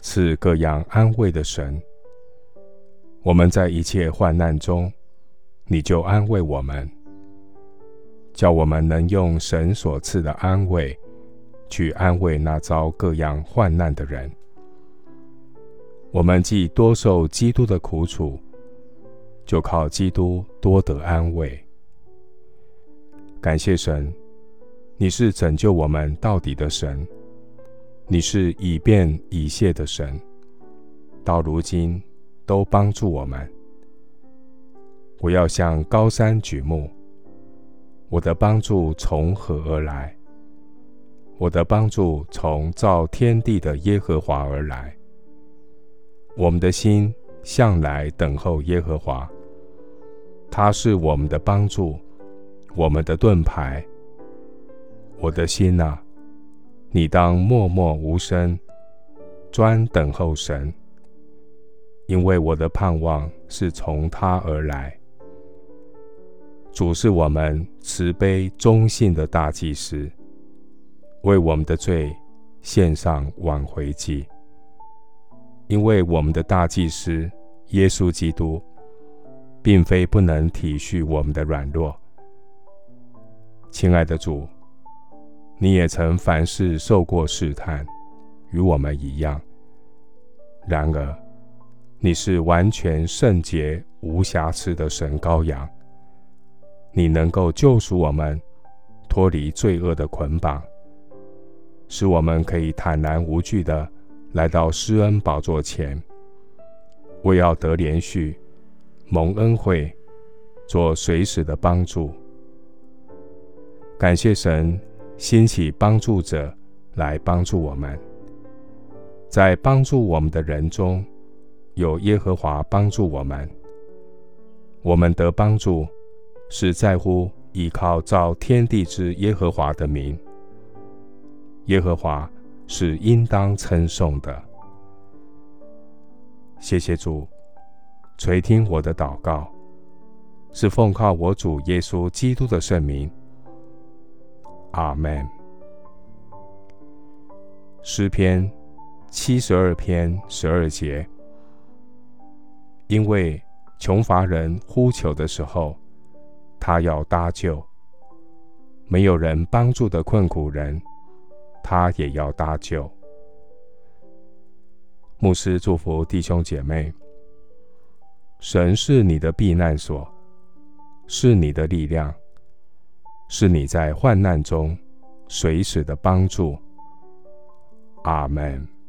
赐各样安慰的神。我们在一切患难中，你就安慰我们，叫我们能用神所赐的安慰，去安慰那遭各样患难的人。我们既多受基督的苦楚，就靠基督多得安慰。感谢神，你是拯救我们到底的神，你是以便以谢的神，到如今都帮助我们。我要向高山举目，我的帮助从何而来？我的帮助从造天地的耶和华而来。我们的心向来等候耶和华，他是我们的帮助，我们的盾牌。我的心呐，你当默默无声，专等候神，因为我的盼望是从他而来。主是我们慈悲忠信的大祭司，为我们的罪献上挽回祭。因为我们的大祭司耶稣基督，并非不能体恤我们的软弱。亲爱的主，你也曾凡事受过试探，与我们一样。然而，你是完全圣洁无瑕疵的神羔羊。你能够救赎我们，脱离罪恶的捆绑，使我们可以坦然无惧地来到施恩宝座前，为要得怜恤、蒙恩惠、做随时的帮助。感谢神兴起帮助者来帮助我们，在帮助我们的人中，有耶和华帮助我们，我们得帮助。是在乎依靠造天地之耶和华的名，耶和华是应当称颂的。谢谢主垂听我的祷告，是奉靠我主耶稣基督的圣名。阿门。诗篇七十二篇十二节，因为穷乏人呼求的时候。他要搭救没有人帮助的困苦人，他也要搭救。牧师祝福弟兄姐妹，神是你的避难所，是你的力量，是你在患难中随时的帮助。阿门。